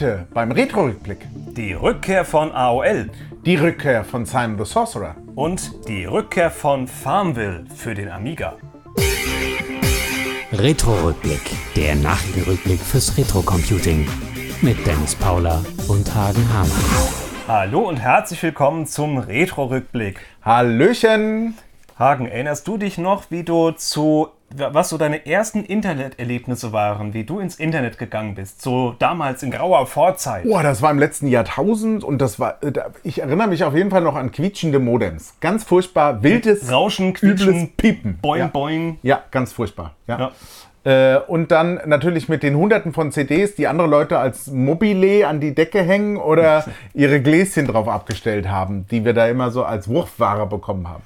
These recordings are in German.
Heute beim Retro-Rückblick Die Rückkehr von AOL die Rückkehr von Simon the Sorcerer. und die Rückkehr von Farmville für den Amiga. Retro-Rückblick, der Nachrichtenrückblick fürs Retro-Computing. Mit Dennis Paula und Hagen Hamann. Hallo und herzlich willkommen zum Retro-Rückblick. Hallöchen! Hagen, erinnerst du dich noch, wie du zu, was so deine ersten Interneterlebnisse waren, wie du ins Internet gegangen bist, so damals in grauer Vorzeit? Boah, das war im letzten Jahrtausend und das war, äh, ich erinnere mich auf jeden Fall noch an quietschende Modems. Ganz furchtbar, wildes, Rauschen, übles Quietschen, Piepen. Boing, ja. boing. Ja, ganz furchtbar. Ja. Äh, und dann natürlich mit den hunderten von CDs, die andere Leute als Mobile an die Decke hängen oder ihre Gläschen drauf abgestellt haben, die wir da immer so als Wurfware bekommen haben.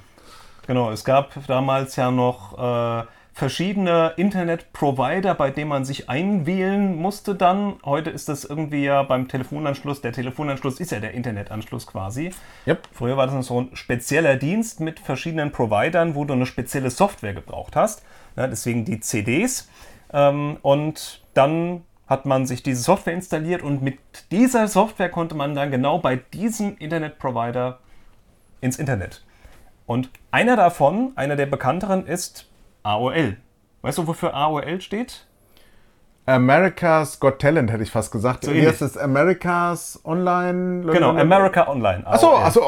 Genau, es gab damals ja noch äh, verschiedene Internetprovider, bei denen man sich einwählen musste dann. Heute ist das irgendwie ja beim Telefonanschluss. Der Telefonanschluss ist ja der Internetanschluss quasi. Yep. Früher war das noch so ein spezieller Dienst mit verschiedenen Providern, wo du eine spezielle Software gebraucht hast. Ja, deswegen die CDs. Ähm, und dann hat man sich diese Software installiert und mit dieser Software konnte man dann genau bei diesem Internetprovider ins Internet. Und einer davon, einer der bekannteren, ist AOL. Weißt du, wofür AOL steht? America's Got Talent hätte ich fast gesagt. So Hier ist es America's Online. Genau, America Online. Achso, AOL. achso.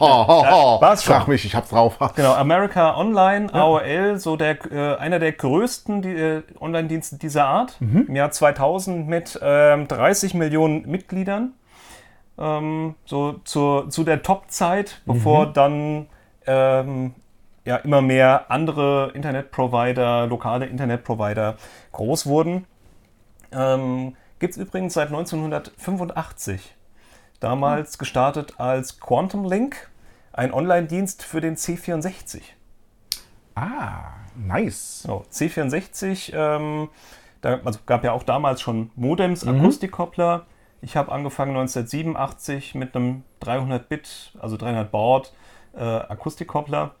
Oh, war's schon. Frag mich, ich hab's drauf. Genau, America Online, AOL, so der, äh, einer der größten die, äh, Online-Dienste dieser Art. Im Jahr 2000 mit ähm, 30 Millionen Mitgliedern. Ähm, so zur, zu der Top-Zeit, bevor dann ähm, ja, immer mehr andere Internetprovider, lokale Internetprovider groß wurden. Ähm, Gibt es übrigens seit 1985. Damals gestartet als Quantum Link, ein Online-Dienst für den C64. Ah, nice. So, C64, ähm, da also gab ja auch damals schon Modems, Mhm. Akustikkoppler. Ich habe angefangen 1987 mit einem 300-Bit, also 300 Baud äh, Akustikkoppler.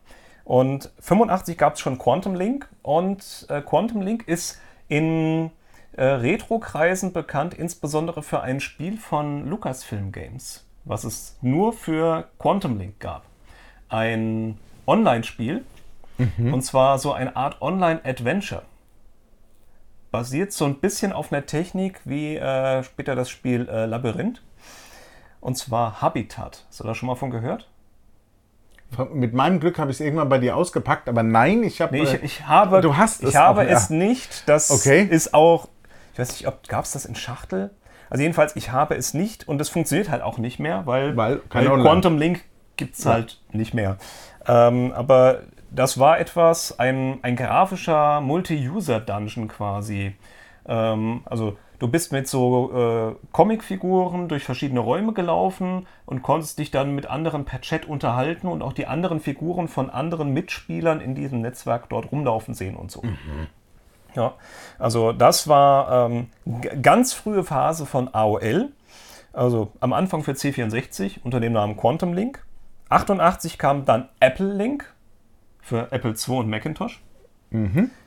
Und 85 gab es schon Quantum Link und äh, Quantum Link ist in äh, Retro-Kreisen bekannt, insbesondere für ein Spiel von Lucasfilm Games, was es nur für Quantum Link gab. Ein Online-Spiel, und zwar so eine Art Online-Adventure. Basiert so ein bisschen auf einer Technik wie äh, später das Spiel äh, Labyrinth. Und zwar Habitat. Hast du da schon mal von gehört? Mit meinem Glück habe ich es irgendwann bei dir ausgepackt, aber nein, ich habe. Nee, ich, ich habe, du hast ich es habe auch, ja. es nicht. Das Okay. ist auch, ich weiß nicht, ob gab es das in Schachtel? Also jedenfalls, ich habe es nicht und es funktioniert halt auch nicht mehr, weil, Weil Online. Quantum Link gibt es halt nicht mehr. Ähm, aber das war etwas, ein, ein grafischer Multi-User-Dungeon quasi. Ähm, also du bist mit so äh, Comicfiguren durch verschiedene Räume gelaufen und konntest dich dann mit anderen per Chat unterhalten und auch die anderen Figuren von anderen Mitspielern in diesem Netzwerk dort rumlaufen sehen und so. Ja, also das war ähm, ganz frühe Phase von AOL. Also am Anfang für C64 unter dem Namen Quantum Link. 88 kam dann Apple Link für Apple II und Macintosh.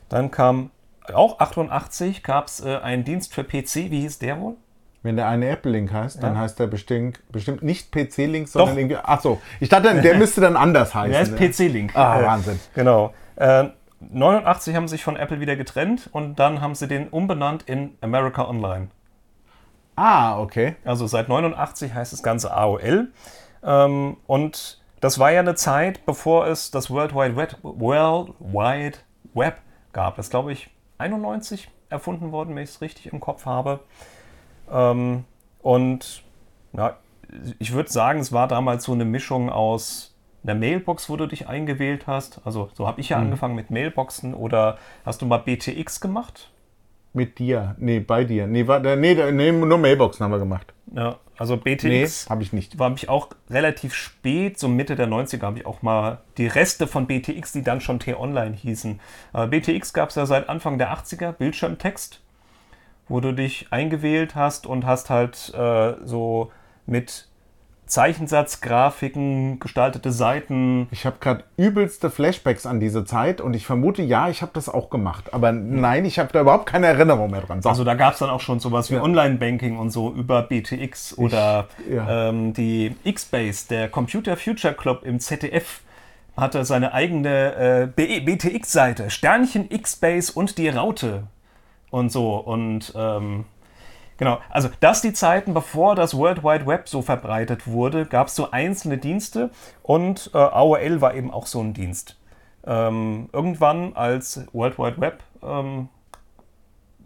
Dann kam auch 88 gab es äh, einen Dienst für PC. Wie hieß der wohl? Wenn der eine Apple-Link heißt, dann Ja. heißt der bestimmt, bestimmt nicht PC-Link, sondern Doch. irgendwie. Achso, ich dachte, der müsste dann anders heißen. Der ist ne? PC Link. Ah, Wahnsinn. Genau. Äh, 89 haben sie sich von Apple wieder getrennt und dann haben sie den umbenannt in America Online. Ah, okay. Also seit 89 heißt das Ganze AOL. Ähm, und das war ja eine Zeit, bevor es das World Wide Web, World Wide Web gab. Das glaube ich 91 erfunden worden, wenn ich es richtig im Kopf habe. Ähm, und ja, ich würde sagen, es war damals so eine Mischung aus einer Mailbox, wo du dich eingewählt hast. Also so habe ich ja angefangen mit Mailboxen. Oder hast du mal BTX gemacht? Mit dir. Nee, bei dir. Nee, war, nee, nee nur Mailboxen haben wir gemacht. Ja, also Nee, BTX habe ich nicht. war ich auch relativ spät, so Mitte der 90er, habe ich auch mal die Reste von BTX, die dann schon T-Online hießen. Aber BTX gab es ja seit Anfang der 80er, Bildschirmtext, wo du dich eingewählt hast und hast halt äh, so mit Zeichensatzgrafiken, gestaltete Seiten. Ich habe gerade übelste Flashbacks an diese Zeit und ich vermute, ja, ich habe das auch gemacht. Aber nein, ich habe da überhaupt keine Erinnerung mehr dran. So. Also da gab es dann auch schon sowas wie ja. Online-Banking und so über BTX oder ich, ja. ähm, die X-Base, der Computer Future Club im ZDF hatte seine eigene äh, BTX-Seite, Sternchen X-Base und die Raute und so. Und ähm, genau, also das die Zeiten, bevor das World Wide Web so verbreitet wurde, gab es so einzelne Dienste und äh, AOL war eben auch so ein Dienst. Ähm, irgendwann, als World Wide Web ähm,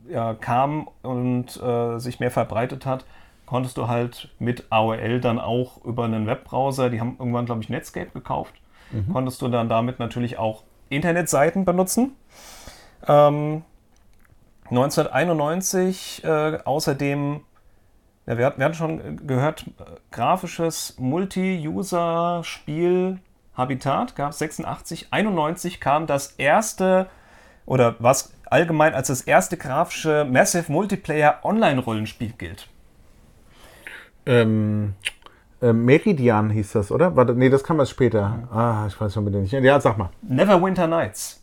ja, kam und äh, sich mehr verbreitet hat, konntest du halt mit AOL dann auch über einen Webbrowser, die haben irgendwann, glaube ich, Netscape gekauft, mhm. konntest du dann damit natürlich auch Internetseiten benutzen. Ähm, 1991 äh, außerdem, ja, wir, wir, hatten schon gehört, grafisches Multi-User-Spiel Habitat gab es 86. 91 kam das erste oder was allgemein als das erste grafische Massive Multiplayer Online-Rollenspiel gilt. Ähm, äh, Meridian hieß das, oder? Warte, nee, das kam erst später. Ah, ich weiß schon bitte nicht. Ja, sag mal. Neverwinter Nights.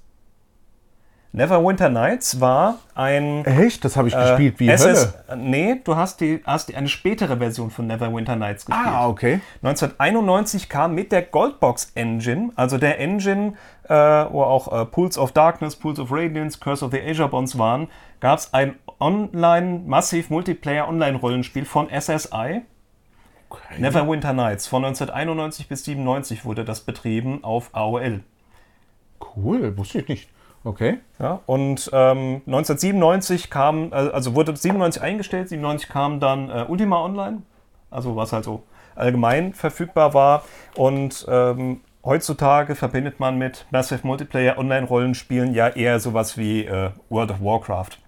Neverwinter Nights war ein. Echt? Das habe ich äh, gespielt wie SS, Hölle. Nee, du hast, die, hast die eine spätere Version von Neverwinter Nights gespielt. Ah, okay. 1991 kam mit der Goldbox Engine, also der Engine, äh, wo auch äh, Pools of Darkness, Pools of Radiance, Curse of the Asia Bonds waren, gab es ein online, massiv Multiplayer Online-Rollenspiel von SSI. Okay. Neverwinter Nights. Von 1991 bis 97 wurde das betrieben auf AOL. Cool, wusste ich nicht. Okay. Ja, und ähm, 1997 kam, äh, also wurde 97 eingestellt, 97 kam dann äh, Ultima Online, also was halt so allgemein verfügbar war. Und ähm, heutzutage verbindet man mit Massive Multiplayer Online-Rollenspielen ja eher sowas wie äh, World of Warcraft.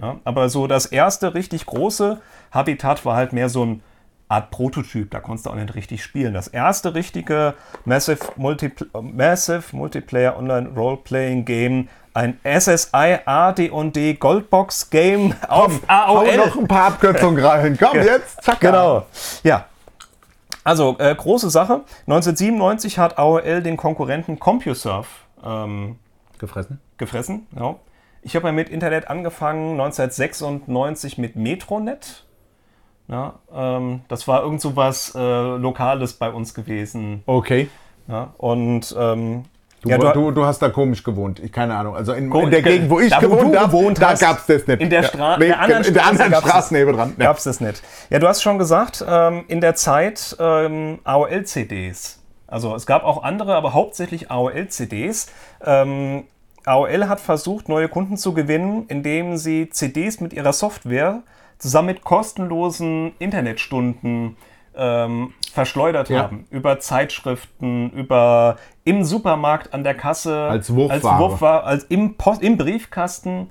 Ja, aber so das erste richtig große Habitat war halt mehr so ein Art Prototyp, da konntest du auch nicht richtig spielen. Das erste richtige Massive, Multipl Massive Multiplayer Online Role-Playing Game, ein SSI AD&D Goldbox Game auf Komm, AOL. Hau noch ein paar Abkürzungen rein. Komm jetzt, zack. Genau. Ja. Also äh, große Sache. 1997 hat AOL den Konkurrenten CompuServe ähm, gefressen. Gefressen, genau. Ich habe ja mit Internet angefangen 1996 mit Metronet. Ja, ähm, das war irgend so was äh, Lokales bei uns gewesen. Okay. Ja, und ähm, Du, ja, du, du, du, hast da komisch gewohnt. Ich keine Ahnung. Also in, in der Gegend, wo ich da, gewohnt habe, da gab es das nicht. In der, Stra ja. der anderen, in der anderen Straße nebendran. Ja. Gab es das nicht. Ja, du hast schon gesagt, ähm, in der Zeit ähm, AOL-CDs. Also es gab auch andere, aber hauptsächlich AOL-CDs. Ähm, AOL hat versucht, neue Kunden zu gewinnen, indem sie CDs mit ihrer Software zusammen mit kostenlosen Internetstunden ähm, verschleudert ja. haben. Über Zeitschriften, über im Supermarkt an der Kasse, als Wurfware, als, Wurfware, als im, Post, im Briefkasten.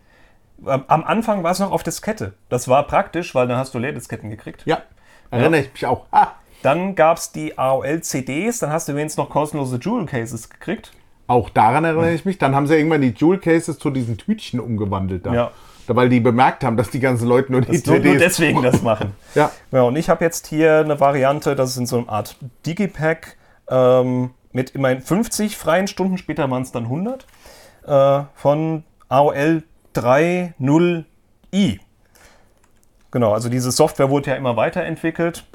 Am Anfang war es noch auf Diskette. Das war praktisch, weil dann hast du Leerdisketten gekriegt. Ja, erinnere ja. ich mich auch. Ah. Dann gab es die AOL-CDs, dann hast du wenigstens noch kostenlose Jewel-Cases gekriegt. Auch daran erinnere ich mich. Dann haben sie irgendwann die Jewel-Cases zu diesen Tütchen umgewandelt. Da. Ja weil die bemerkt haben, dass die ganzen Leute nur die das CDs... Nur deswegen das machen. ja. ja. Und ich habe jetzt hier eine Variante, das ist in so einer Art Digipack ähm, mit immerhin 50 freien Stunden, später waren es dann 100, äh, von AOL 3.0i. Genau, also diese Software wurde ja immer weiterentwickelt.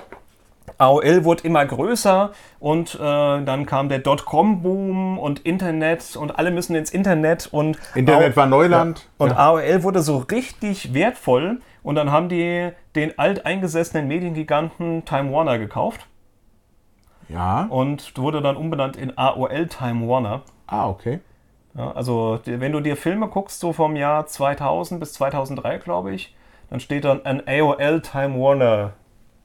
AOL wurde immer größer und äh, dann kam der Dotcom-Boom und Internet und alle müssen ins Internet und Internet war Neuland. Ja, und ja. AOL wurde so richtig wertvoll und dann haben die den alteingesessenen Mediengiganten Time Warner gekauft. Ja. Und wurde dann umbenannt in AOL Time Warner. Ah, okay. Ja, also wenn du dir Filme guckst, so vom Jahr 2000 bis 2003, glaube ich, dann steht dann ein AOL Time Warner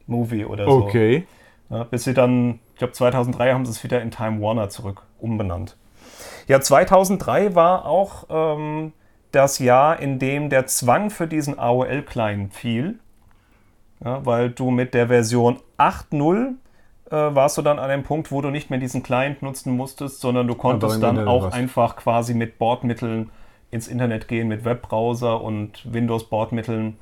Movie oder so. Okay. Ja, bis sie dann, ich glaube 2003 haben sie es wieder in Time Warner zurück umbenannt. Ja, 2003 war auch ähm, das Jahr, in dem der Zwang für diesen AOL-Client fiel. Ja, weil du mit der Version 8.0 äh, warst du dann an einem Punkt, wo du nicht mehr diesen Client nutzen musstest, sondern du konntest dann auch was. einfach quasi mit Bordmitteln ins Internet gehen, mit Webbrowser und Windows-Bordmitteln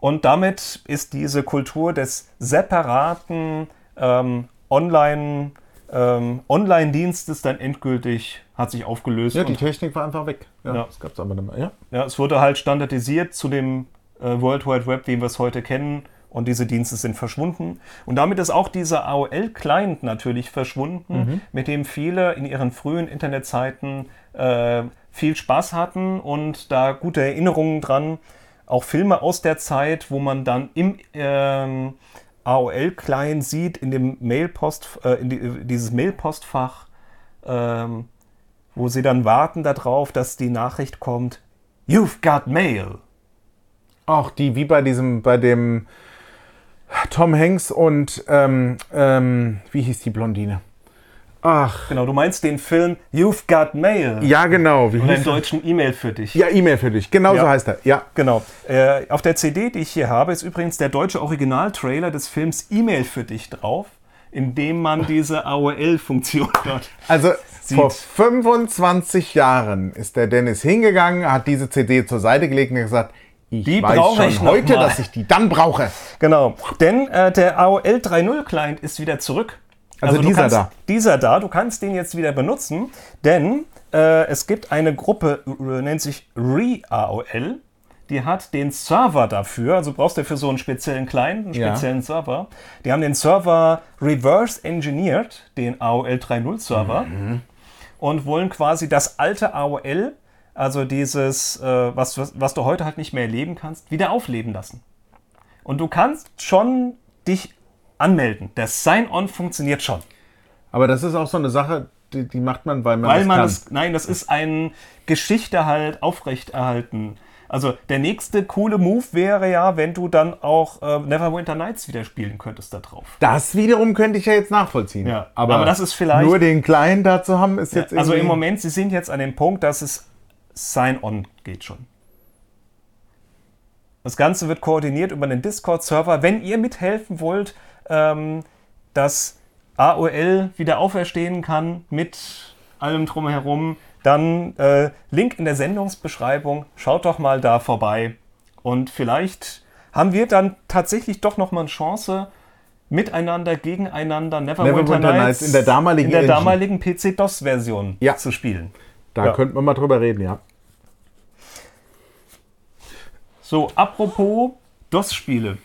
und damit ist diese Kultur des separaten ähm, Online, ähm, Online-Dienstes dann endgültig hat sich aufgelöst. Ja, die Technik war einfach weg. Ja. Das gab es aber nicht mehr. Ja. ja, es wurde halt standardisiert zu dem äh, World Wide Web, wie wir es heute kennen. Und diese Dienste sind verschwunden. Und damit ist auch dieser AOL-Client natürlich verschwunden, mit dem viele in ihren frühen Internetzeiten äh, viel Spaß hatten und da gute Erinnerungen dran. Auch Filme aus der Zeit, wo man dann im ähm, AOL-Client sieht, in dem Mailpost, äh, in die, dieses Mailpostfach, ähm, wo sie dann warten darauf, dass die Nachricht kommt, You've got mail. Auch die, wie bei diesem, bei dem Tom Hanks und ähm, ähm, wie hieß die Blondine? Ach. Genau, du meinst den Film You've Got Mail. Ja, genau. Wie Oder im deutschen E-Mail für dich. Ja, E-Mail für dich. Genau so Ja. heißt er. Ja. Genau. Äh, auf der CD, die ich hier habe, ist übrigens der deutsche Originaltrailer des Films E-Mail für dich drauf, in dem man diese AOL-Funktion dort. Also Sieht. vor 25 Jahren ist der Dennis hingegangen, hat diese CD zur Seite gelegt und gesagt, ich Die weiß brauche schon ich heute, dass ich die dann brauche. Genau. Denn äh, der AOL 3.0 Client ist wieder zurück. Also du dieser kannst, da. Dieser da. Du kannst den jetzt wieder benutzen, denn äh, es gibt eine Gruppe, äh, nennt sich ReAOL. Die hat den Server dafür, also brauchst du für so einen speziellen Client, einen Ja. speziellen Server. Die haben den Server reverse engineert, den AOL 3.0 Server, Mhm. und wollen quasi das alte AOL, also dieses, äh, was, was, was du heute halt nicht mehr erleben kannst, wieder aufleben lassen. Und du kannst schon dich anmelden. Das Sign-on funktioniert schon. Aber das ist auch so eine Sache, die, die macht man, weil man Weil das man kann. das, nein, das ist eine Geschichte halt aufrechterhalten. Also der nächste coole Move wäre ja, wenn du dann auch äh, Neverwinter Nights wieder spielen könntest da drauf. das wiederum könnte ich ja jetzt nachvollziehen. Ja, aber das ist vielleicht- Nur den Kleinen da zu haben, ist jetzt Also im Moment, sie sind jetzt an dem Punkt, dass es Sign-on geht schon. Das Ganze wird koordiniert über einen Discord-Server. Wenn ihr mithelfen wollt, ähm, dass AOL wieder auferstehen kann mit allem drumherum, dann äh, Link in der Sendungsbeschreibung. Schaut doch mal da vorbei. Und vielleicht haben wir dann tatsächlich doch noch mal eine Chance, miteinander, gegeneinander Neverwinter, Neverwinter Nights Nights in der damaligen in der Engine. damaligen PC-DOS-Version Ja. zu spielen. Da Ja. könnten wir mal drüber reden, ja. So, apropos DOS-Spiele.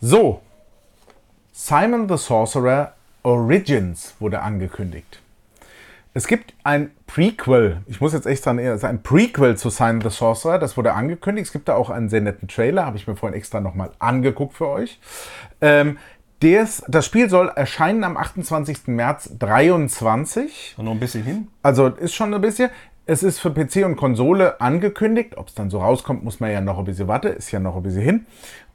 So, Simon the Sorcerer Origins wurde angekündigt. Es gibt ein Prequel, ich muss jetzt echt sagen, es ist ein Prequel zu Simon the Sorcerer, das wurde angekündigt. Es gibt da auch einen sehr netten Trailer, habe ich mir vorhin extra nochmal angeguckt für euch. Ähm, des, das Spiel soll erscheinen am 28. März 23. Und noch ein bisschen hin. Also ist schon ein bisschen. Es ist für PC und Konsole angekündigt. Ob es dann so rauskommt, muss man ja noch ein bisschen warten. Ist ja noch ein bisschen hin.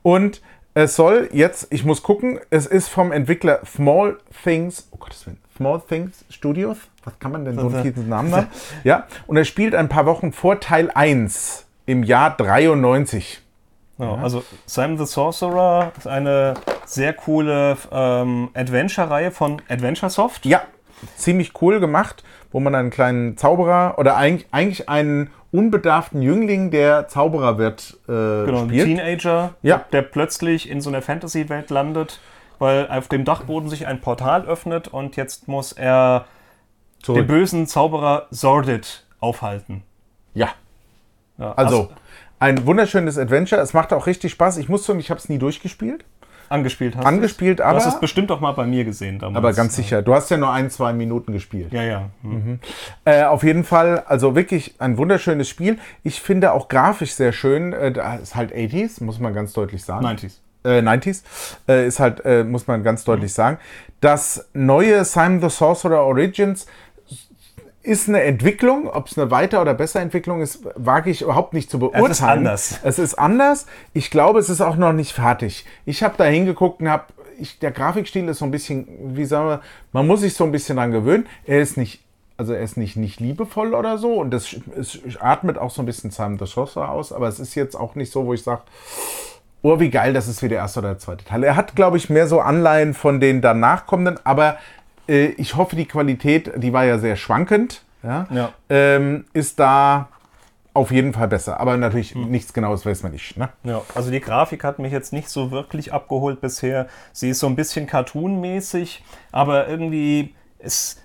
Und es soll jetzt, ich muss gucken, es ist vom Entwickler Small Things, oh Gottes Willen, Small Things Studios. Was kann man denn so einen fiesen Namen haben? Ja, und er spielt ein paar Wochen vor Teil 1 im Jahr 93. Ja, Also Simon the Sorcerer ist eine sehr coole ähm, Adventure-Reihe von Adventure Soft. Ja, ziemlich cool gemacht, wo man einen kleinen Zauberer oder eigentlich, eigentlich einen unbedarften Jüngling, der Zauberer wird, äh, Genau, ein spielt. Teenager, Ja. der plötzlich in so einer Fantasy-Welt landet, weil auf dem Dachboden sich ein Portal öffnet und jetzt muss er den Zurück. bösen Zauberer Sordid aufhalten. Ja, Ja, also ein wunderschönes Adventure. Es macht auch richtig Spaß. Ich muss sagen, ich habe es nie durchgespielt. Angespielt hast Angespielt, aber- Du hast es bestimmt auch mal bei mir gesehen damals. Aber ganz sicher, du hast ja nur ein, zwei Minuten gespielt. Ja, ja. Hm. Äh, auf jeden Fall, also wirklich ein wunderschönes Spiel. Ich finde auch grafisch sehr schön. Äh, da ist halt 80s, muss man ganz deutlich sagen. 90s. äh, 90s, äh, ist halt, äh, muss man ganz deutlich sagen. Das neue Simon the Sorcerer Origins ist eine Entwicklung. Ob es eine weiter- oder bessere Entwicklung ist, wage ich überhaupt nicht zu beurteilen. ist anders. Es ist anders. Ich glaube, es ist auch noch nicht fertig. Ich habe da hingeguckt und habe, der Grafikstil ist so ein bisschen, wie sagen wir, man muss sich so ein bisschen dran gewöhnen. Er ist nicht, also er ist nicht, nicht liebevoll oder so und das es atmet auch so ein bisschen Simon the Sorcerer aus, aber es ist jetzt auch nicht so, wo ich sage, Oh, wie geil, das ist wie der erste oder der zweite Teil. Er hat, glaube ich, mehr so Anleihen von den danach kommenden, aber äh, ich hoffe, die Qualität, die war ja sehr schwankend, ja, Ja. Ähm, ist da auf jeden Fall besser. Aber natürlich hm. nichts Genaues weiß man nicht. Ne? Ja, also die Grafik hat mich jetzt nicht so wirklich abgeholt bisher. Sie ist so ein bisschen cartoonmäßig, aber irgendwie ist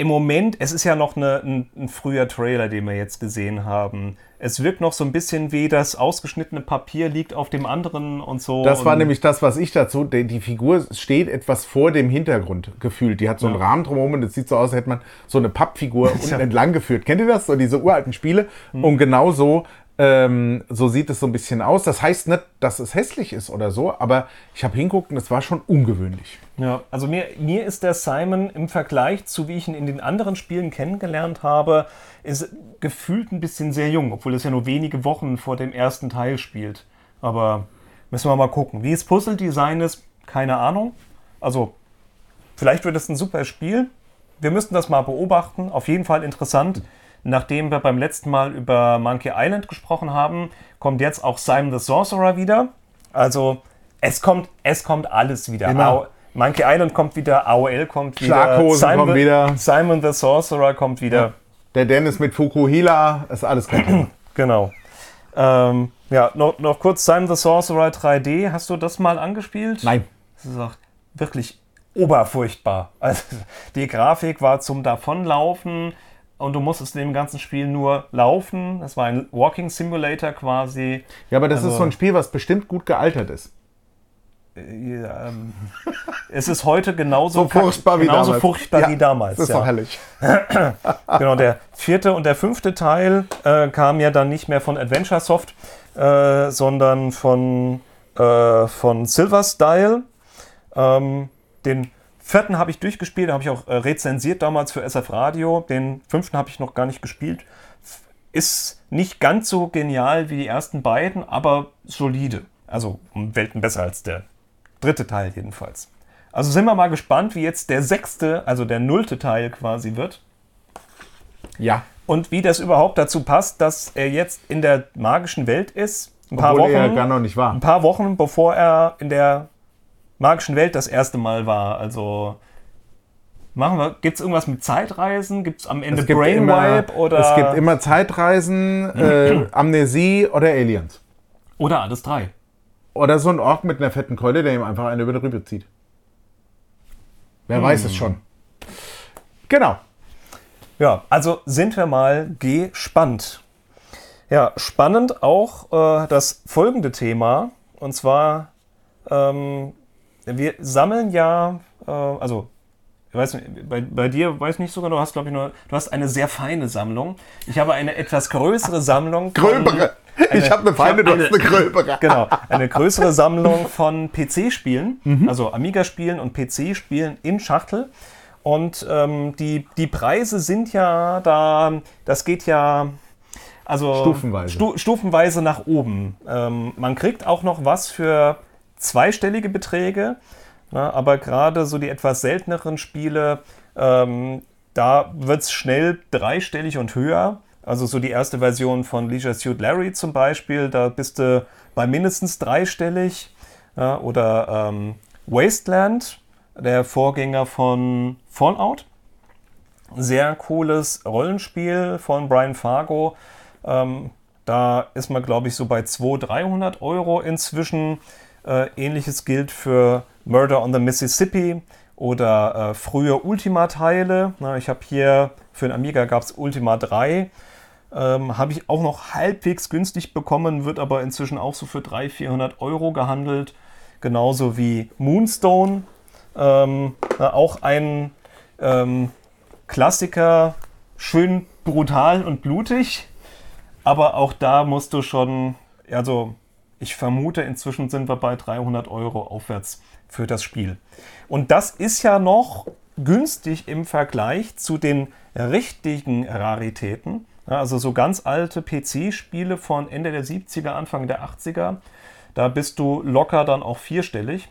im Moment, es ist ja noch eine, ein, ein, früher Trailer, den wir jetzt gesehen haben. Es wirkt noch so ein bisschen wie das ausgeschnittene Papier liegt auf dem anderen und so. Das war nämlich das, was ich dazu. Die, die, Figur steht etwas vor dem Hintergrund gefühlt. Die hat so einen Rahmen drumherum und es sieht so aus, als hätte man so eine Pappfigur unten entlang geführt. Kennt ihr das? So diese uralten Spiele. Mhm. Und genau so ähm, so sieht es so ein bisschen aus. Das heißt nicht, dass es hässlich ist oder so, aber ich habe hinguckt und es war schon ungewöhnlich. Ja, also mir, mir ist der Simon im Vergleich zu wie ich ihn in den anderen Spielen kennengelernt habe, ist gefühlt ein bisschen sehr jung, obwohl es ja nur wenige Wochen vor dem ersten Teil spielt. Aber müssen wir mal gucken. Wie es Puzzle-Design ist, keine Ahnung. Also, vielleicht wird es ein super Spiel. Wir müssten das mal beobachten. Auf jeden Fall interessant. Nachdem wir beim letzten Mal über Monkey Island gesprochen haben, kommt jetzt auch Simon the Sorcerer wieder. Also es kommt, es kommt alles wieder. Genau. Monkey Island kommt wieder, AOL kommt wieder, Simon, kommt wieder. Simon the Sorcerer kommt wieder. Ja. Der Dennis mit Fukuhila, ist alles kein Thema. genau. Ähm, ja, noch, noch kurz Simon the Sorcerer 3D. Hast du das mal angespielt? Nein. Das ist auch wirklich oberfurchtbar. Also, die Grafik war zum Davonlaufen und du musstest in dem ganzen Spiel nur laufen. Das war ein Walking Simulator quasi. Ja, aber das also, ist so ein Spiel, was bestimmt gut gealtert ist. Äh, ja, ähm, es ist heute genauso, so furchtbar, wie, genauso damals. furchtbar ja, wie damals. Das ist ja. doch herrlich. genau, der vierte und der fünfte Teil äh, kamen ja dann nicht mehr von Adventure Soft, äh, sondern von, äh, von Silver Style. Ähm, den vierten habe ich durchgespielt, habe ich auch äh, rezensiert damals für SF Radio. Den fünften habe ich noch gar nicht gespielt. Ist nicht ganz so genial wie die ersten beiden, aber solide. Also um Welten besser als der dritte Teil jedenfalls. Also sind wir mal gespannt, wie jetzt der sechste, also der nullte Teil quasi wird. Ja. Und wie das überhaupt dazu passt, dass er jetzt in der magischen Welt ist. Ein paar Obwohl Wochen, er gar noch nicht war. Ein paar Wochen bevor er in der magischen Welt das erste Mal war. Also machen wir, gibt es irgendwas mit Zeitreisen? Gibt es am Ende Brainwipe oder? Es gibt immer Zeitreisen, äh, Amnesie oder Aliens. Oder alles drei. Oder so ein Ork mit einer fetten Keule, der ihm einfach eine über die Rübe zieht. Wer hm. weiß es schon. Genau. Ja, also sind wir mal gespannt. Ja, spannend auch äh, das folgende Thema. Und zwar ähm, wir sammeln ja, äh, also ich weiß nicht, bei, bei dir weiß ich nicht sogar, du hast glaube ich nur, du hast eine sehr feine Sammlung. Ich habe eine etwas größere Sammlung. Gröbere. Eine, ich habe eine feine, du hast eine gröbere. Genau, eine größere Sammlung von PC-Spielen, mhm. also Amiga-Spielen und PC-Spielen in Schachtel. Und ähm, die, die Preise sind ja da, das geht ja also stufenweise, stu, stufenweise nach oben. Ähm, man kriegt auch noch was für zweistellige Beträge, na, aber gerade so die etwas selteneren Spiele, ähm, da wird es schnell dreistellig und höher. Also so die erste Version von Leisure Suit Larry zum Beispiel, da bist du bei mindestens dreistellig. Ja, oder ähm, Wasteland, der Vorgänger von Fallout. Sehr cooles Rollenspiel von Brian Fargo. Ähm, da ist man, glaube ich, so bei 200, 300 Euro inzwischen. Äh, ähnliches gilt für Murder on the Mississippi oder äh, frühe Ultima-Teile. Ich habe hier für den Amiga gab es Ultima 3. Ähm, habe ich auch noch halbwegs günstig bekommen, wird aber inzwischen auch so für 300, 400 Euro gehandelt. Genauso wie Moonstone. Ähm, auch ein ähm, Klassiker, schön brutal und blutig. Aber auch da musst du schon, also ich vermute, inzwischen sind wir bei 300 Euro aufwärts für das Spiel. Und das ist ja noch günstig im Vergleich zu den richtigen Raritäten. also so ganz alte PC-Spiele von Ende der 70er, Anfang der 80er. Da bist du locker dann auch vierstellig.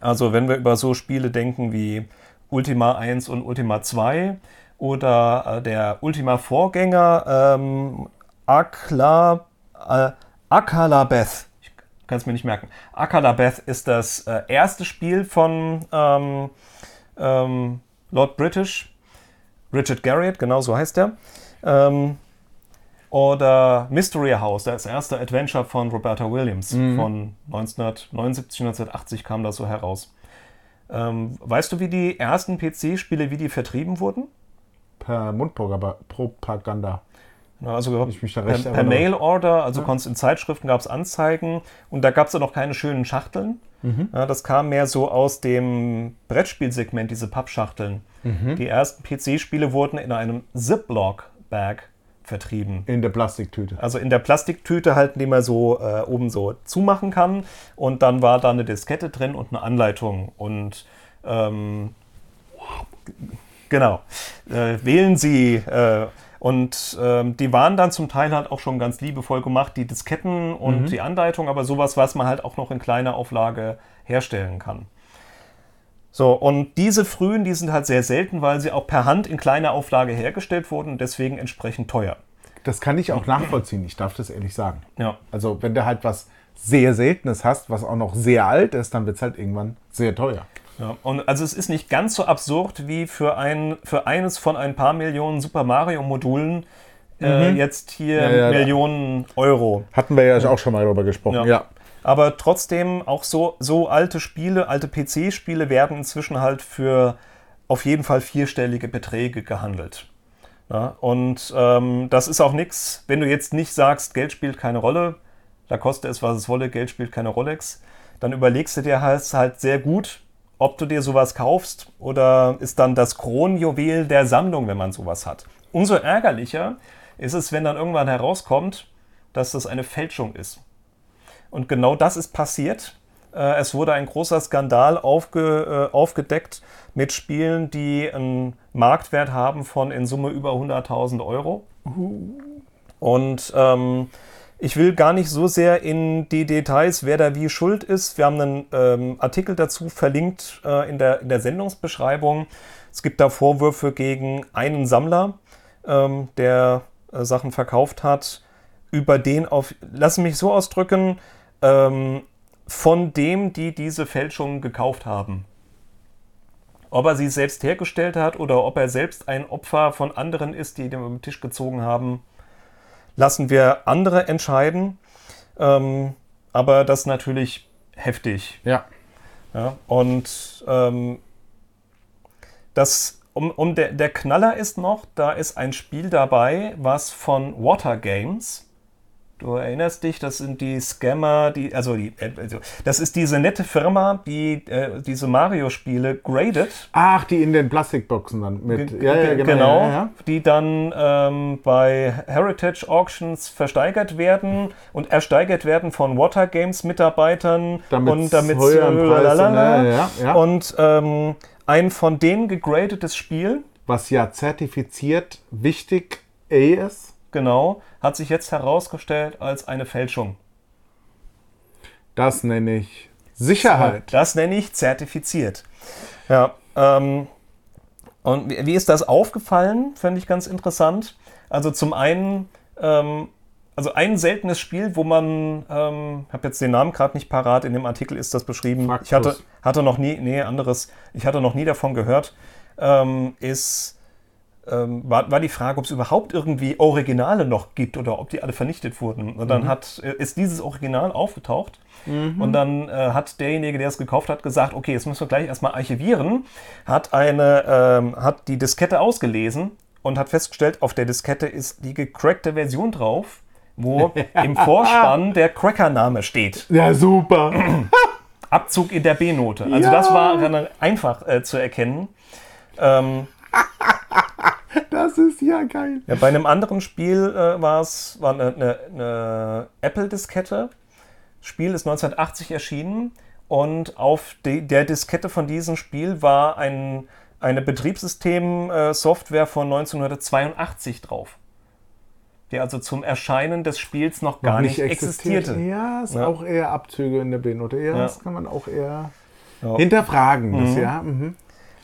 Also wenn wir über so Spiele denken wie Ultima 1 und Ultima 2 oder äh, der Ultima-Vorgänger ähm, Akla, äh, Akalabeth. Ich kann es mir nicht merken. Akalabeth ist das äh, erste Spiel von ähm, ähm, Lord British, Richard Garriott, genau so heißt er. Ähm, Oder Mystery House, das erste Adventure von Roberta Williams Mhm. von 1979, 1980 kam das so heraus. Ähm, weißt du, wie die ersten PC-Spiele, wie die vertrieben wurden? Per Mundpropaganda. Ja, Also da per, per. Mail-Order, also konntest in Zeitschriften gab es Anzeigen und da gab es ja noch keine schönen Schachteln. Mhm. Ja, das kam mehr so aus dem Brettspielsegment, diese Pappschachteln. Mhm. Die ersten PC-Spiele wurden in einem Ziploc-Bag vertrieben. In der Plastiktüte. Also in der Plastiktüte halten, die man so äh, oben so zumachen kann. Und dann war da eine Diskette drin und eine Anleitung. Und ähm, genau, äh, wählen Sie. Äh, und ähm, die waren dann zum Teil halt auch schon ganz liebevoll gemacht, die Disketten und die Anleitung, aber sowas, was man halt auch noch in kleiner Auflage herstellen kann. So, und diese frühen, die sind halt sehr selten, weil sie auch per Hand in kleiner Auflage hergestellt wurden und deswegen entsprechend teuer. Das kann ich auch nachvollziehen, ich darf das ehrlich sagen. Ja. Also, wenn du halt was sehr Seltenes hast, was auch noch sehr alt ist, dann wird es halt irgendwann sehr teuer. Ja, und also es ist nicht ganz so absurd wie für, ein, für eines von ein paar Millionen Super Mario-Modulen äh, jetzt hier Mhm. Ja, ja. Millionen Euro. Hatten wir ja auch schon mal darüber gesprochen. Ja. Aber trotzdem, auch so, so alte Spiele, alte PC-Spiele werden inzwischen halt für auf jeden Fall vierstellige Beträge gehandelt. Ja, und ähm, das ist auch nichts, wenn du jetzt nicht sagst, Geld spielt keine Rolle, da kostet es, was es wolle, Geld spielt keine Rolex, dann überlegst du dir halt, halt sehr gut, ob du dir sowas kaufst oder ist dann das Kronjuwel der Sammlung, wenn man sowas hat. Umso ärgerlicher ist es, wenn dann irgendwann herauskommt, dass das eine Fälschung ist. Und genau das ist passiert. Äh, Es wurde ein großer Skandal aufge, äh, aufgedeckt mit Spielen, die einen Marktwert haben von in Summe über 100.000 Euro. Und ähm, ich will gar nicht so sehr in die Details, wer da wie schuld ist. Wir haben einen ähm, Artikel dazu verlinkt äh, in, der, in der Sendungsbeschreibung. Es gibt da Vorwürfe gegen einen Sammler, ähm, der äh, Sachen verkauft hat, über den auf, lass mich so ausdrücken, ähm, von dem, die diese Fälschungen gekauft haben. Ob er sie selbst hergestellt hat oder ob er selbst ein Opfer von anderen ist, die den über den Tisch gezogen haben, lassen wir andere entscheiden. Ähm, aber das ist natürlich heftig. ja. Ja, und ähm, das, um, um der, der Knaller ist noch, da ist ein Spiel dabei, was von Water Games. Du erinnerst dich, das sind die Scammer, die, also, die, äh, also das ist diese nette Firma, die äh, diese Mario-Spiele gradet. Ach, die in den Plastikboxen dann mit. Ge- Ja, ja, ge- genau. Ja, ja. Die dann ähm, bei Heritage Auctions versteigert werden und ersteigert werden von Water Games Mitarbeitern Damit's und damit ja, ja. und ähm, ein von denen gegradetes Spiel, Was ja zertifiziert wichtig A ist. Genau, hat sich jetzt herausgestellt als eine Fälschung. Das nenne ich Sicherheit. Das nenne ich zertifiziert. Ja, ähm, und wie, wie ist das aufgefallen? Fände ich ganz interessant. Also zum einen, ähm, also ein seltenes Spiel, wo man, ähm, habe jetzt den Namen gerade nicht parat, in dem Artikel ist das beschrieben. Frag Ich hatte, hatte noch nie, nee, anderes, ich hatte noch nie davon gehört, ähm, ist, ähm, war, war die Frage, ob es überhaupt irgendwie Originale noch gibt oder ob die alle vernichtet wurden. Und dann hat, äh, ist dieses Original aufgetaucht und dann äh, hat derjenige, der es gekauft hat, gesagt, okay, jetzt müssen wir gleich erstmal archivieren, hat, eine, ähm, hat die Diskette ausgelesen und hat festgestellt, auf der Diskette ist die gecrackte Version drauf, wo im Vorspann der Cracker-Name steht. Ja, super. Abzug in der B-Note. Also Ja. das war dann einfach äh, zu erkennen. Ähm, Das ist ja geil. Ja, bei einem anderen Spiel äh, war es war eine, eine, eine Apple-Diskette. Das Spiel ist 1980 erschienen und auf die, der Diskette von diesem Spiel war ein, eine Betriebssystem-Software von 1982 drauf. Die also zum Erscheinen des Spiels noch gar nicht, existierte. Ja, ist Ja. auch eher Abzüge in der B-Note. Ja, Ja. das kann man auch eher Ja. hinterfragen. Das, ja. Mhm.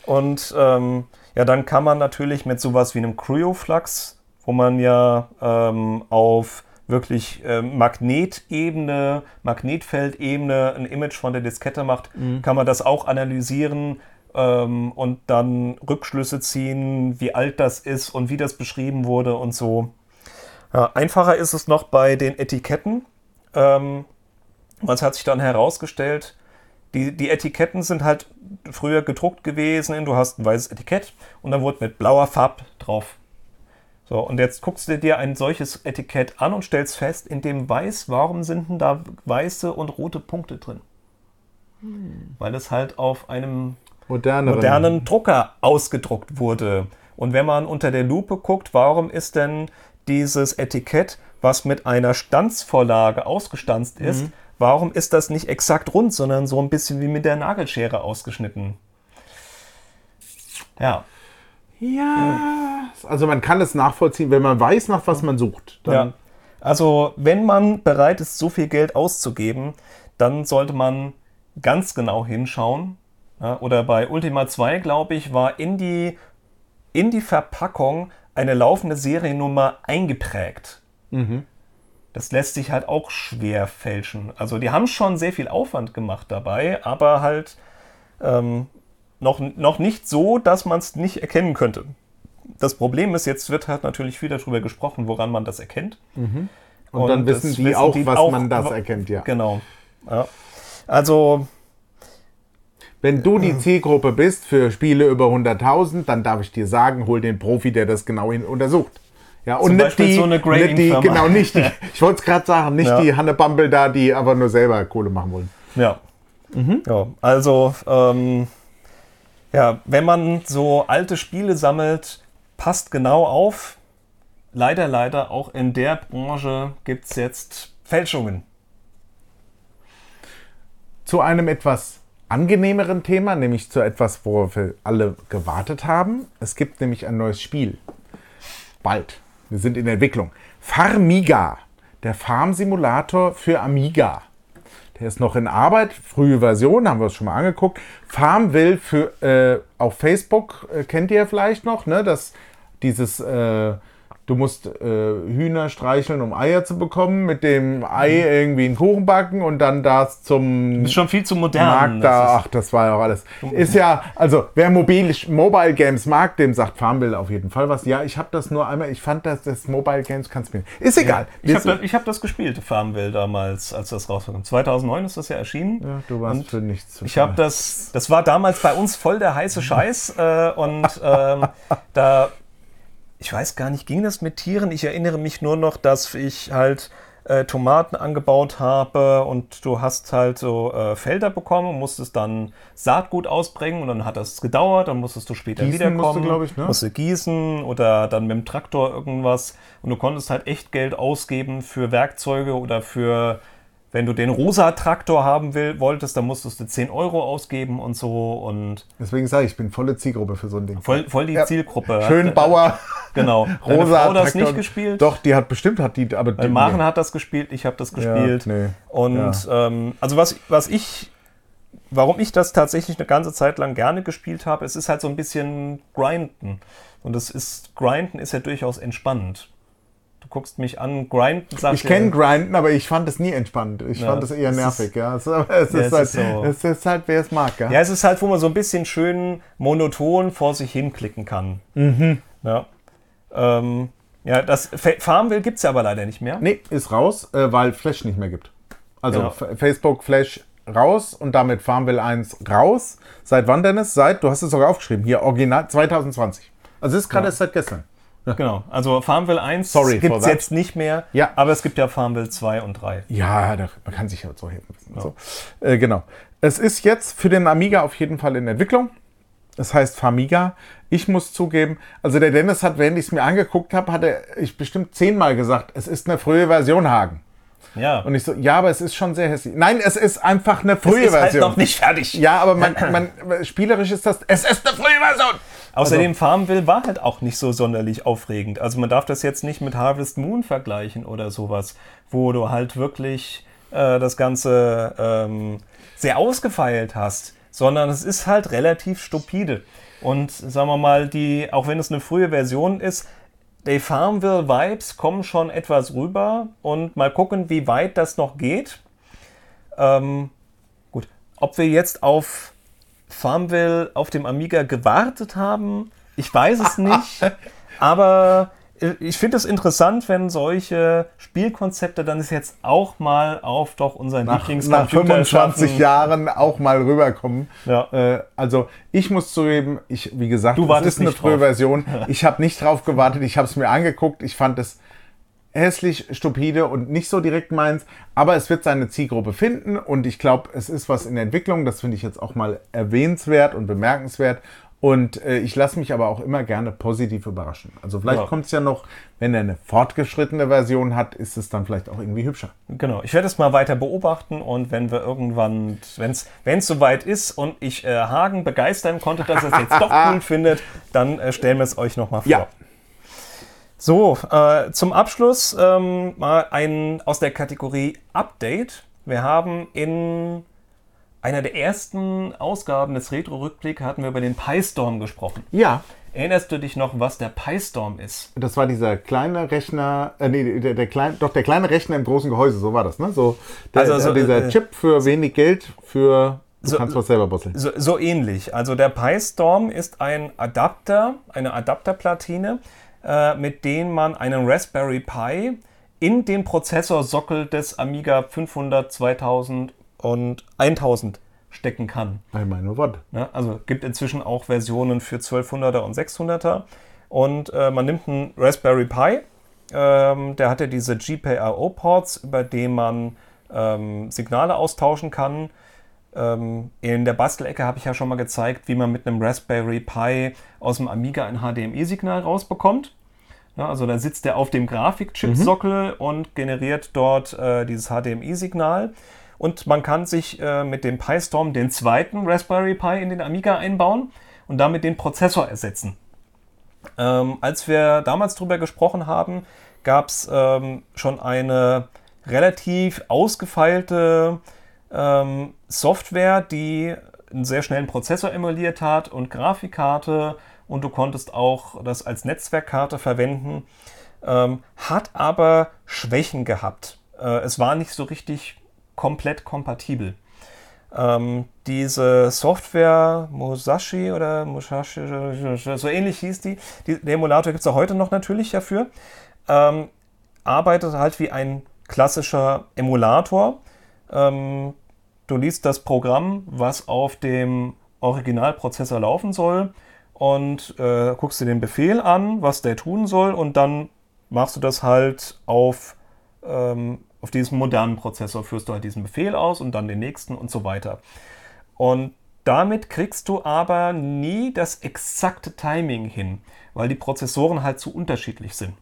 Und ähm, ja, dann kann man natürlich mit sowas wie einem Cryoflux, wo man ja ähm, auf wirklich ähm, Magnetebene, Magnetfeldebene ein Image von der Diskette macht, kann man das auch analysieren ähm, und dann Rückschlüsse ziehen, wie alt das ist und wie das beschrieben wurde und so. Ja, einfacher ist es noch bei den Etiketten. Ähm, es hat sich dann herausgestellt, die, die Etiketten sind halt früher gedruckt gewesen. Du hast ein weißes Etikett und dann wurde mit blauer Farbe drauf. So, und jetzt guckst du dir ein solches Etikett an und stellst fest, in dem weiß, warum sind denn da weiße und rote Punkte drin? Hm. Weil es halt auf einem Moderneren. modernen Drucker ausgedruckt wurde. Und wenn man unter der Lupe guckt, warum ist denn dieses Etikett, was mit einer Stanzvorlage ausgestanzt ist, mhm. Warum ist das nicht exakt rund, sondern so ein bisschen wie mit der Nagelschere ausgeschnitten? Ja. Ja, also man kann es nachvollziehen, wenn man weiß, nach was man sucht. ja. Also wenn man bereit ist, so viel Geld auszugeben, dann sollte man ganz genau hinschauen. Oder bei Ultima 2, glaube ich, war in die, in die Verpackung eine laufende Seriennummer eingeprägt. Mhm. Das lässt sich halt auch schwer fälschen. Also die haben schon sehr viel Aufwand gemacht dabei, aber halt ähm, noch, noch nicht so, dass man es nicht erkennen könnte. Das Problem ist, jetzt wird halt natürlich wieder darüber gesprochen, woran man das erkennt. Mhm. Und, Und, dann wissen die wissen auch, die was auch, man das erkennt, ja. Genau. Ja. Also. Wenn du die Zielgruppe bist für Spiele über 100.000, dann darf ich dir sagen, hol den Profi, der das genau untersucht. Ja, und nicht die, so eine nicht die, genau, nicht die, ich wollte es gerade sagen, nicht ja. die Hanne Bumble da, die aber nur selber Kohle machen wollen. Ja. Mhm. ja also, ähm, ja, wenn man so alte Spiele sammelt, passt genau auf. Leider, leider, auch in der Branche gibt es jetzt Fälschungen. Zu einem etwas angenehmeren Thema, nämlich zu etwas, worauf wir alle gewartet haben. Es gibt nämlich ein neues Spiel. Bald. Wir sind in der Entwicklung. Farmiga, der Farm-Simulator für Amiga. Der ist noch in Arbeit, frühe Version, haben wir uns schon mal angeguckt. Farmville für äh, auf Facebook äh, kennt ihr vielleicht noch, ne? Das dieses äh, Du musst äh, Hühner streicheln, um Eier zu bekommen, mit dem Ei irgendwie einen Kuchen backen und dann das zum. Du bist schon viel zu modern. Markt da, ach, das war ja auch alles. Ist ja, also wer Mobil, Mobile Games mag, dem sagt Farmville auf jeden Fall was. Ja, ich habe das nur einmal, ich fand, dass das Mobile Games kannst du mir. Ist egal. Ja, ich habe das, hab das gespielt, Farmville damals, als das rauskam. 2009 ist das ja erschienen. Ja, du warst und für nichts zu Ich habe das, das war damals bei uns voll der heiße Scheiß äh, und ähm, da ich weiß gar nicht, ging das mit Tieren? Ich erinnere mich nur noch, dass ich halt äh, Tomaten angebaut habe und du hast halt so äh, Felder bekommen und musstest dann Saatgut ausbringen und dann hat das gedauert, dann musstest du später gießen wiederkommen. Musste, ich, ne? Musste gießen oder dann mit dem Traktor irgendwas und du konntest halt echt Geld ausgeben für Werkzeuge oder für wenn du den rosa Traktor haben will, wolltest, dann musstest du 10 Euro ausgeben und so. Und Deswegen sage ich, ich bin volle Zielgruppe für so ein Ding. Voll, voll die ja. Zielgruppe. Schön Bauer. Genau. Deine rosa Frau das nicht gespielt? Doch, die hat bestimmt, hat die, aber die, Maren nee. hat das gespielt, ich habe das gespielt. Ja, nee. Und ja. ähm, also was, was ich, warum ich das tatsächlich eine ganze Zeit lang gerne gespielt habe, es ist halt so ein bisschen Grinden. Und das ist, Grinden ist ja durchaus entspannend. Du guckst mich an, Grinden sagt Ich kenne Grinden, aber ich fand es nie entspannt. Ich ja, fand es eher nervig, ist, ja. Es, es, ja, ist, halt, ist so. es ist halt, wer es mag, ja. Ja, es ist halt, wo man so ein bisschen schön monoton vor sich hinklicken kann. Mhm. Ja. Ähm, ja, das Farmville gibt es ja aber leider nicht mehr. Nee, ist raus, äh, weil Flash nicht mehr gibt. Also genau. Facebook Flash raus und damit Farmville 1 raus. Seit wann, Dennis? Seit, du hast es sogar aufgeschrieben, hier original 2020. Also es ist gerade ja. erst seit gestern. Genau, also Farmville 1 gibt es jetzt nicht mehr, ja. aber es gibt ja Farmville 2 und 3. Ja, da, man kann sich ja so helfen. Ja. So. Äh, genau. Es ist jetzt für den Amiga auf jeden Fall in Entwicklung. Das heißt Famiga. Ich muss zugeben, also der Dennis hat, während ich es mir angeguckt habe, hat er ich bestimmt zehnmal gesagt, es ist eine frühe Version Hagen. Ja. Und ich so, ja, aber es ist schon sehr hässlich. Nein, es ist einfach eine frühe es ist Version. Halt noch nicht fertig. Ja, aber man, man, spielerisch ist das, es ist eine frühe Version. Außerdem also, Farmville war halt auch nicht so sonderlich aufregend. Also man darf das jetzt nicht mit Harvest Moon vergleichen oder sowas, wo du halt wirklich äh, das Ganze ähm, sehr ausgefeilt hast, sondern es ist halt relativ stupide. Und sagen wir mal, die, auch wenn es eine frühe Version ist, die Farmville-Vibes kommen schon etwas rüber und mal gucken, wie weit das noch geht. Ähm, gut, ob wir jetzt auf Farmville auf dem Amiga gewartet haben, ich weiß es nicht. aber ich finde es interessant, wenn solche Spielkonzepte dann ist jetzt auch mal auf doch unseren nach, Lieblingscomputer nach 25 schaffen. Jahren auch mal rüberkommen. Ja. Äh, also ich muss zugeben, ich, wie gesagt, Du es wartest ist eine frühe. Version. Ich habe nicht drauf gewartet, ich habe es mir angeguckt. Ich fand es hässlich, stupide und nicht so direkt meins. Aber es wird seine Zielgruppe finden und ich glaube, es ist was in der Entwicklung. Das finde ich jetzt auch mal erwähnenswert und bemerkenswert. Und äh, ich lasse mich aber auch immer gerne positiv überraschen. Also vielleicht Ja. kommt es ja noch, wenn er eine fortgeschrittene Version hat, ist es dann vielleicht auch irgendwie hübscher. Genau, ich werde es mal weiter beobachten und wenn wir irgendwann, wenn es soweit ist und ich äh, Hagen begeistern konnte, dass er es jetzt doch cool findet, dann äh, stellen wir es euch nochmal vor. Ja. So, äh, zum Abschluss ähm, mal ein aus der Kategorie Update. Wir haben in einer der ersten Ausgaben des Retro-Rückblick hatten wir über den PyStorm gesprochen. Ja, Erinnerst du dich noch, was der PyStorm ist? Das war dieser kleine Rechner, äh, nee, der, der kleine, doch der kleine Rechner im großen Gehäuse, so war das, ne? So, der, Also so, dieser äh, Chip für wenig Geld, für du So- kannst was selber basteln. So, so ähnlich. Also der PyStorm ist ein Adapter, eine Adapterplatine, äh, mit dem man einen Raspberry Pi in den Prozessorsockel des Amiga 500, 2000 und 1000 stecken kann. Bei meine Wort. Ne? Also gibt inzwischen auch Versionen für 1200er und 600er. Und äh, man nimmt einen Raspberry Pi, ähm, der hat ja diese GPIO-Ports, über die man ähm, Signale austauschen kann. Ähm, in der Bastelecke habe ich ja schon mal gezeigt, wie man mit einem Raspberry Pi aus dem Amiga ein HDMI-Signal rausbekommt. Ja, also da sitzt er auf dem Grafikchip-Sockel und generiert dort äh, dieses HDMI-Signal. Und man kann sich äh, mit dem PyStorm den zweiten Raspberry Pi in den Amiga einbauen und damit den Prozessor ersetzen. Ähm, als wir damals drüber gesprochen haben, gab es ähm, schon eine relativ ausgefeilte ähm, Software, die einen sehr schnellen Prozessor emuliert hat und Grafikkarte und du konntest auch das als Netzwerkkarte verwenden, ähm, hat aber Schwächen gehabt. Äh, es war nicht so richtig komplett kompatibel. Ähm, diese Software Musashi oder Musashi, so ähnlich hieß die, die der Emulator gibt es auch heute noch natürlich dafür, ähm, arbeitet halt wie ein klassischer Emulator. Ähm, du liest das Programm, was auf dem Originalprozessor laufen soll und äh, guckst dir den Befehl an, was der tun soll und dann machst du das halt auf, ähm, auf diesem modernen Prozessor, führst du halt diesen Befehl aus und dann den nächsten und so weiter. Und damit kriegst du aber nie das exakte Timing hin, weil die Prozessoren halt zu unterschiedlich sind.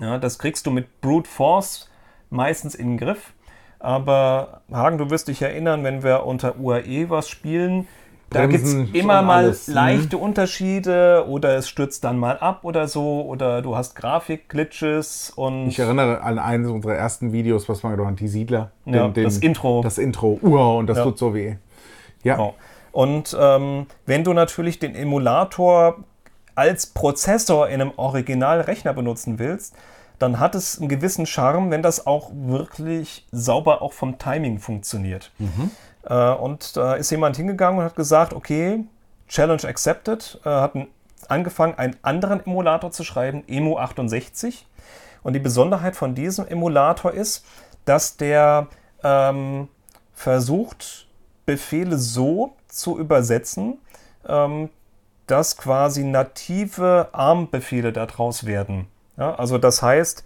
Ja, das kriegst du mit Brute Force meistens in den Griff. Aber Hagen, du wirst dich erinnern, wenn wir unter UAE was spielen, da gibt es immer mal alles, ne? leichte Unterschiede oder es stürzt dann mal ab oder so oder du hast Grafik-Glitches und Ich erinnere an eines unserer ersten Videos, was gemacht haben, die Siedler. Ja, das Intro. Das Intro. Wow, und das Ja. tut so weh. Ja. Genau. Und ähm, wenn du natürlich den Emulator als Prozessor in einem Originalrechner benutzen willst, dann hat es einen gewissen Charme, wenn das auch wirklich sauber auch vom Timing funktioniert. Äh, und da ist jemand hingegangen und hat gesagt, okay, Challenge accepted, äh, hat angefangen, einen anderen Emulator zu schreiben, Emu 68. Und die Besonderheit von diesem Emulator ist, dass der ähm, versucht, Befehle so zu übersetzen, ähm, dass quasi native ARM-Befehle daraus werden. Ja, also das heißt,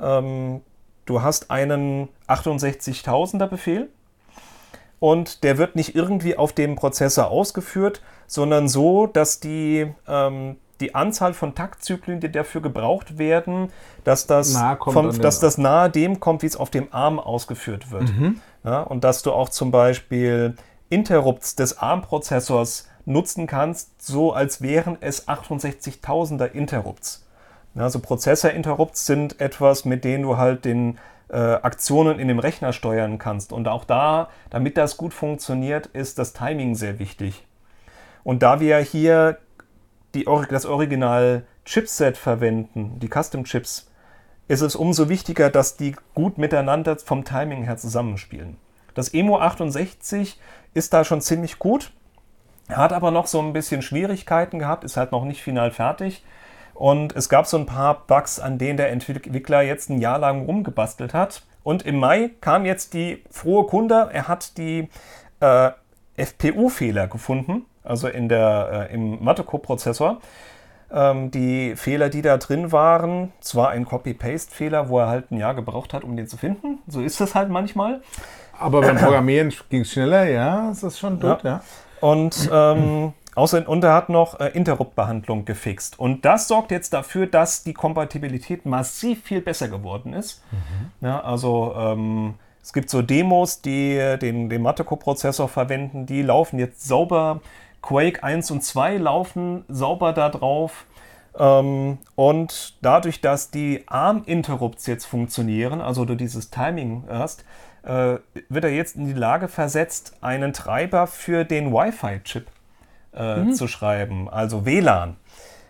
ähm, du hast einen 68.000er Befehl und der wird nicht irgendwie auf dem Prozessor ausgeführt, sondern so, dass die, ähm, die Anzahl von Taktzyklen, die dafür gebraucht werden, dass das, Nahe den- dass das nahe dem kommt, wie es auf dem ARM ausgeführt wird. Ja, und dass du auch zum Beispiel Interrupts des ARM-Prozessors nutzen kannst, so als wären es 68.000er Interrupts. Also Prozessor-Interrupts sind etwas, mit denen du halt den äh, Aktionen in dem Rechner steuern kannst. Und auch da, damit das gut funktioniert, ist das Timing sehr wichtig. Und da wir hier die, das Original-Chipset verwenden, die Custom-Chips, ist es umso wichtiger, dass die gut miteinander vom Timing her zusammenspielen. Das Emo 68 ist da schon ziemlich gut, hat aber noch so ein bisschen Schwierigkeiten gehabt, ist halt noch nicht final fertig. Und es gab so ein paar Bugs, an denen der Entwickler jetzt ein Jahr lang rumgebastelt hat. Und im Mai kam jetzt die frohe Kunde, er hat die äh, FPU-Fehler gefunden, also in der, äh, im Mathe-Co-Prozessor. Ähm, die Fehler, die da drin waren, zwar ein Copy-Paste-Fehler, wo er halt ein Jahr gebraucht hat, um den zu finden. So ist das halt manchmal. Aber beim Programmieren ging es schneller, ja, das ist schon gut, ja. ja. Und, ähm, außer, und er hat noch äh, Interrupt-Behandlung gefixt. Und das sorgt jetzt dafür, dass die Kompatibilität massiv viel besser geworden ist. Mhm. Ja, also ähm, es gibt so Demos, die den, den Mathe-Co-Prozessor verwenden, die laufen jetzt sauber Quake 1 und 2 laufen sauber da drauf. Ähm, und dadurch, dass die ARM-Interrupts jetzt funktionieren, also du dieses Timing hast, äh, wird er jetzt in die Lage versetzt, einen Treiber für den Wi-Fi-Chip äh, mhm. zu schreiben, also WLAN.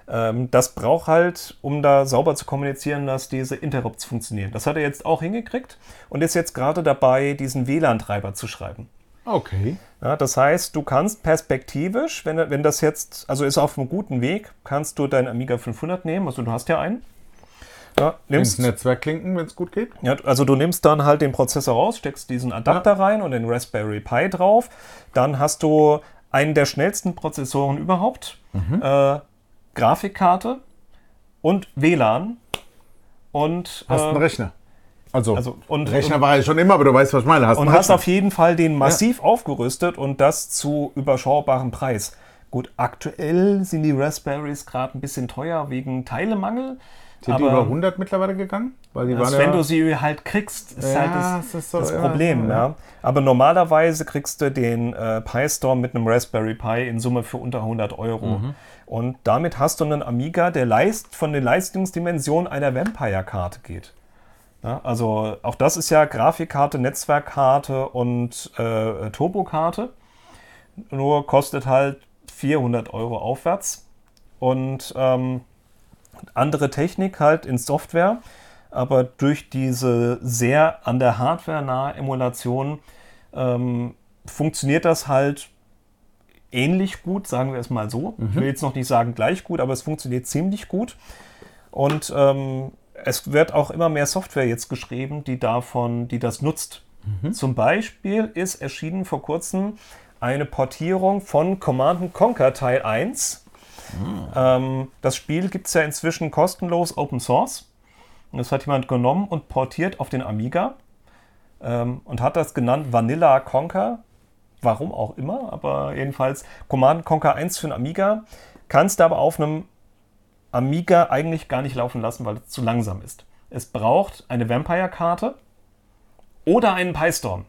Ähm, das braucht halt, um da sauber zu kommunizieren, dass diese Interrupts funktionieren. Das hat er jetzt auch hingekriegt und ist jetzt gerade dabei, diesen WLAN-Treiber zu schreiben. Okay. Ja, das heißt, du kannst perspektivisch, wenn, wenn das jetzt, also ist auf einem guten Weg, kannst du deinen Amiga 500 nehmen, also du hast ja einen. Ja, nimmst Netzwerkklinken, wenn es gut geht. Ja, also du nimmst dann halt den Prozessor raus, steckst diesen Adapter ja. rein und den Raspberry Pi drauf. Dann hast du einen der schnellsten Prozessoren überhaupt, mhm. äh, Grafikkarte und WLAN und hast äh, einen Rechner. Also, also und, Rechner war ja schon immer, aber du weißt, was ich meine. Hast und hast auf jeden Fall den massiv ja. aufgerüstet und das zu überschaubarem Preis. Gut, aktuell sind die Raspberries gerade ein bisschen teuer wegen Teilemangel. Sind die über 100 mittlerweile gegangen? Weil die waren wenn ja, du sie halt kriegst, ist ja, halt das, das, ist so, das Problem. Ja. Aber normalerweise kriegst du den äh, Pi Store mit einem Raspberry Pi in Summe für unter 100 Euro. Mhm. Und damit hast du einen Amiga, der Leist von den Leistungsdimensionen einer Vampire-Karte geht. Also auch das ist ja Grafikkarte, Netzwerkkarte und äh, Turbokarte. Nur kostet halt 400 Euro aufwärts. Und ähm, andere Technik halt in Software. Aber durch diese sehr an der Hardware nahe Emulation ähm, funktioniert das halt ähnlich gut, sagen wir es mal so. Mhm. Ich will jetzt noch nicht sagen gleich gut, aber es funktioniert ziemlich gut. Und ähm, es wird auch immer mehr Software jetzt geschrieben, die davon, die das nutzt. Mhm. Zum Beispiel ist erschienen vor kurzem eine Portierung von Command Conquer Teil 1. Mhm. Ähm, das Spiel gibt es ja inzwischen kostenlos Open Source. das hat jemand genommen und portiert auf den Amiga ähm, und hat das genannt Vanilla Conquer. Warum auch immer, aber jedenfalls Command Conquer 1 für den Amiga. Kannst du aber auf einem Amiga eigentlich gar nicht laufen lassen, weil es zu langsam ist. Es braucht eine Vampire-Karte oder einen PyStorm.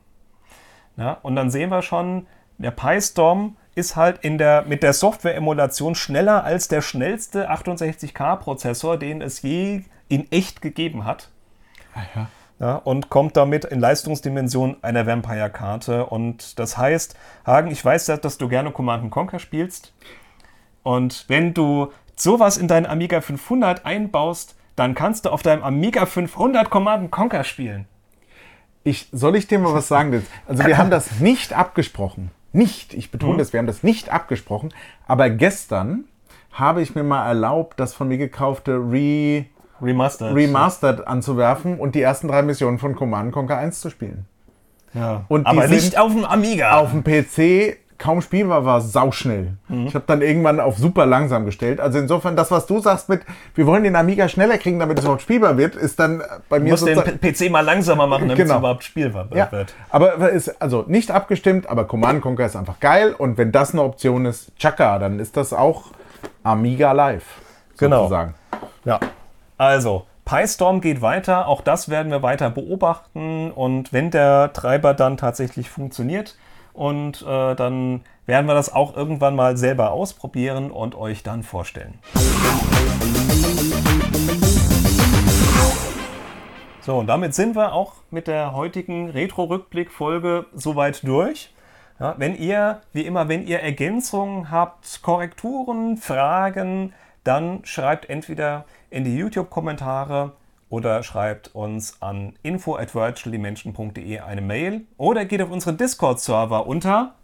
Ja, und dann sehen wir schon, der PyStorm ist halt in der, mit der Software-Emulation schneller als der schnellste 68K-Prozessor, den es je in echt gegeben hat. Ah, ja. Ja, und kommt damit in Leistungsdimension einer Vampire-Karte. Und das heißt, Hagen, ich weiß, dass du gerne Command Conquer spielst. Und wenn du sowas in deinen Amiga 500 einbaust, dann kannst du auf deinem Amiga 500 Command Conquer spielen. Ich, soll ich dir mal was sagen? Also wir haben das nicht abgesprochen. Nicht, ich betone mhm. das, wir haben das nicht abgesprochen. Aber gestern habe ich mir mal erlaubt, das von mir gekaufte Re Remastered, Remastered anzuwerfen und die ersten drei Missionen von Command Conquer 1 zu spielen. Ja. Und aber nicht auf dem Amiga. Auf dem PC kaum spielbar war, sauschnell. Mhm. Ich habe dann irgendwann auf super langsam gestellt. Also insofern, das, was du sagst mit, wir wollen den Amiga schneller kriegen, damit es überhaupt spielbar wird, ist dann bei mir so. Du musst den PC mal langsamer machen, damit genau. es überhaupt spielbar ja. wird. Aber ist also nicht abgestimmt, aber Command Conquer ist einfach geil. Und wenn das eine Option ist, Chaka, dann ist das auch Amiga Live. Genau. Sozusagen. Ja. Also, PyStorm geht weiter, auch das werden wir weiter beobachten und wenn der Treiber dann tatsächlich funktioniert, und äh, dann werden wir das auch irgendwann mal selber ausprobieren und euch dann vorstellen. So, und damit sind wir auch mit der heutigen Retro-Rückblick-Folge soweit durch. Ja, wenn ihr, wie immer, wenn ihr Ergänzungen habt, Korrekturen, Fragen, dann schreibt entweder in die YouTube-Kommentare oder schreibt uns an info at virtualdimension.de eine Mail oder geht auf unseren Discord-Server unter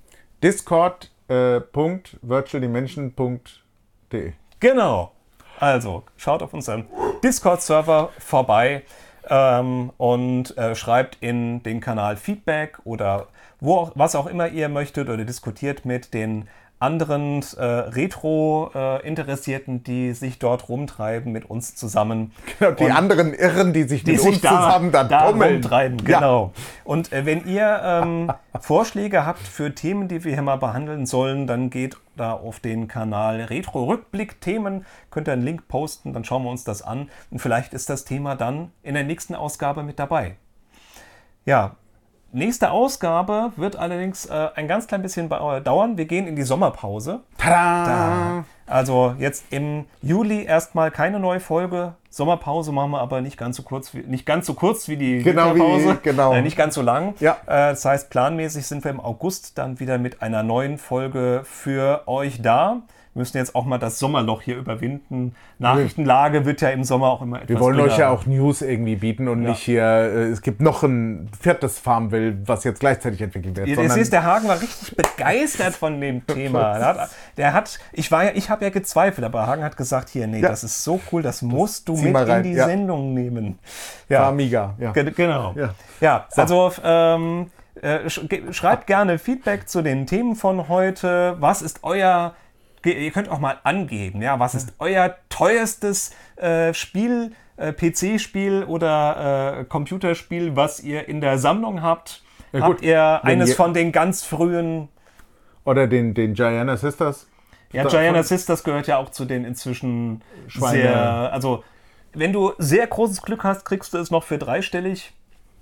discord.virtualdimension.de. Genau. Also, schaut auf unserem Discord-Server vorbei ähm, und äh, schreibt in den Kanal Feedback oder wo auch, was auch immer ihr möchtet oder diskutiert mit den anderen äh, Retro-Interessierten, äh, die sich dort rumtreiben mit uns zusammen. Genau, die und anderen Irren, die sich die mit sich uns da, zusammen da, da rumtreiben. Genau. Ja. Und äh, wenn ihr ähm, Vorschläge habt für Themen, die wir hier mal behandeln sollen, dann geht da auf den Kanal Retro-Rückblick-Themen. Könnt ihr einen Link posten, dann schauen wir uns das an. Und vielleicht ist das Thema dann in der nächsten Ausgabe mit dabei. Ja, Nächste Ausgabe wird allerdings äh, ein ganz klein bisschen dauern. Wir gehen in die Sommerpause. Tada! Da. Also jetzt im Juli erstmal keine neue Folge. Sommerpause machen wir aber nicht ganz so kurz wie, nicht ganz so kurz wie die genau Winterpause. Wie, genau. Äh, nicht ganz so lang. Ja. Äh, das heißt, planmäßig sind wir im August dann wieder mit einer neuen Folge für euch da müssen jetzt auch mal das Sommerloch hier überwinden. Nachrichtenlage wird ja im Sommer auch immer etwas Wir wollen euch ja auch News irgendwie bieten und ja. nicht hier, äh, es gibt noch ein viertes Farmville, was jetzt gleichzeitig entwickelt wird. Ihr siehst, der Hagen war richtig begeistert von dem Thema. Der hat, der hat ich war ja, ich habe ja gezweifelt, aber Hagen hat gesagt, hier, nee, ja. das ist so cool, das musst du mit in die ja. Sendung nehmen. Ja. Farmiga, ja. G genau. Ja, ja so. also ähm, äh, schreibt gerne Feedback zu den Themen von heute. Was ist euer ihr könnt auch mal angeben, ja, was ist euer teuerstes äh, Spiel, äh, PC-Spiel oder äh, Computerspiel, was ihr in der Sammlung habt? Ja, habt ihr eines ihr von den ganz frühen oder den, den Gianna Sisters? Ja, Gianna Sisters gehört ja auch zu den inzwischen Schweine. sehr, also wenn du sehr großes Glück hast, kriegst du es noch für dreistellig,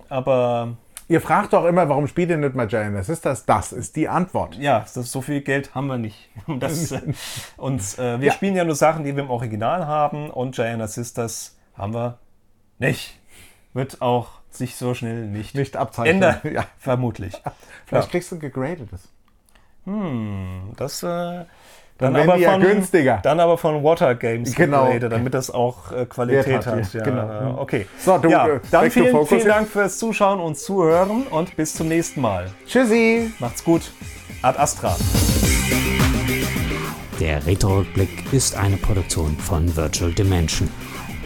aber Ihr fragt doch immer, warum spielt ihr nicht mal Giant Sisters? Das ist die Antwort. Ja, das, so viel Geld haben wir nicht. Das, und äh, wir ja. spielen ja nur Sachen, die wir im Original haben und Giant Sisters haben wir nicht. Wird auch sich so schnell nicht, nicht abzeichnen. Ändern, ja. vermutlich. Vielleicht ja. kriegst du ein gegradetes. Hm, das äh, dann, dann aber von, günstiger. Dann aber von Water Games genau. Geräte, damit das auch äh, Qualität hat. hat. Ja, genau. Okay. So, du, ja, dann vielen, vielen Dank fürs Zuschauen und Zuhören und bis zum nächsten Mal. Tschüssi. Macht's gut. Ad Astra. Der Retro-Rückblick ist eine Produktion von Virtual Dimension.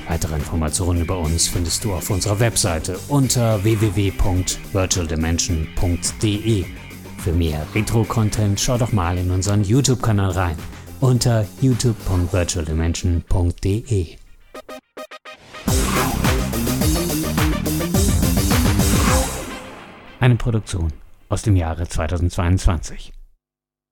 Weitere Informationen über uns findest du auf unserer Webseite unter www.virtualdimension.de. Für mehr Retro-Content schau doch mal in unseren YouTube-Kanal rein unter youtube.virtualdimension.de. Eine Produktion aus dem Jahre 2022.